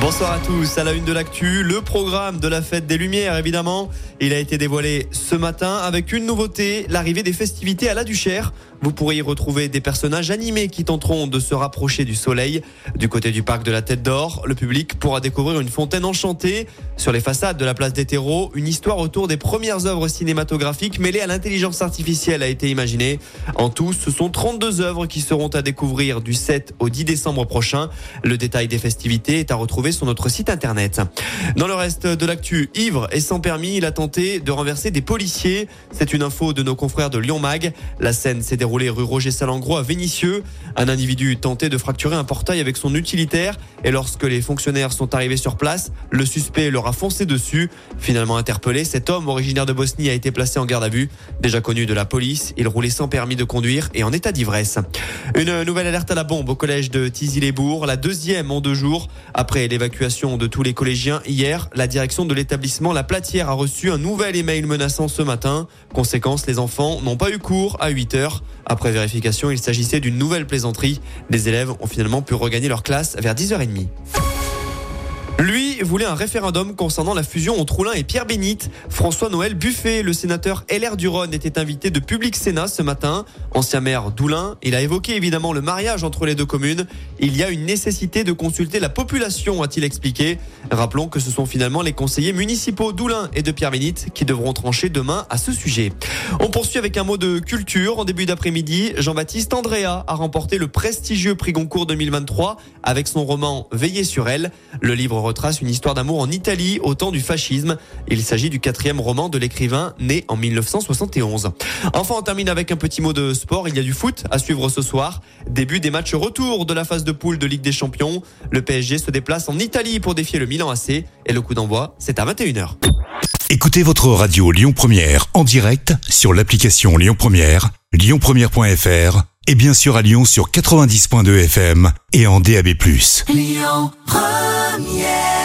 Bonsoir à tous, à la une de l'actu, le programme de la fête des Lumières évidemment. Il a été dévoilé ce matin avec une nouveauté, l'arrivée des festivités à la Duchère. Vous pourrez y retrouver des personnages animés qui tenteront de se rapprocher du soleil. Du côté du parc de la Tête d'Or, le public pourra découvrir une fontaine enchantée. Sur les façades de la place des terreaux, une histoire autour des premières œuvres cinématographiques mêlées à l'intelligence artificielle a été imaginée. En tout, ce sont 32 œuvres qui seront à découvrir du 7 au 10 décembre prochain. Le détail des festivités est à retrouver sur notre site internet. Dans le reste de l'actu, ivre et sans permis, il a tenté de renverser des policiers. C'est une info de nos confrères de Lyon Mag. La scène s'est déroulée rue Roger Salengro à Vénissieux. Un individu tentait de fracturer un portail avec son utilitaire et lorsque les fonctionnaires sont arrivés sur place, le suspect leur a foncé dessus. Finalement interpellé, cet homme originaire de Bosnie a été placé en garde à vue. Déjà connu de la police, il roulait sans permis de conduire et en état d'ivresse. Une nouvelle alerte à la bombe au collège de Tizy-les-Bourgs, la deuxième en deux jours. Après l'évacuation de tous les collégiens hier, la direction de l'établissement La Platière a reçu un nouvel email menaçant ce matin. Conséquence, les enfants n'ont pas eu cours à 8 heures. Après vérification, il s'agissait d'une nouvelle plaisanterie. Les élèves ont finalement pu regagner leur classe vers 10h30. Lui voulait un référendum concernant la fusion entre Roulin et Pierre Bénite. François-Noël Buffet, le sénateur LR du Rhône, était invité de Public Sénat ce matin. Ancien maire d'Oulin, il a évoqué évidemment le mariage entre les deux communes. Il y a une nécessité de consulter la population, a-t-il expliqué. Rappelons que ce sont finalement les conseillers municipaux d'Oulin et de Pierre Bénite qui devront trancher demain à ce sujet. On poursuit avec un mot de culture. En début d'après-midi, Jean-Baptiste Andrea a remporté le prestigieux prix Goncourt 2023 avec son roman Veiller sur elle. Le livre retrace une histoire d'amour en Italie au temps du fascisme. Il s'agit du quatrième roman de l'écrivain né en 1971. Enfin, on termine avec un petit mot de sport. Il y a du foot à suivre ce soir. Début des matchs retour de la phase de poule de Ligue des Champions. Le PSG se déplace en Italie pour défier le Milan AC et le coup d'envoi, c'est à 21h. Écoutez votre radio Lyon Première en direct sur l'application Lyon Première, lyonpremière.fr et bien sûr à Lyon sur 90.2 FM et en DAB+. Lyon Première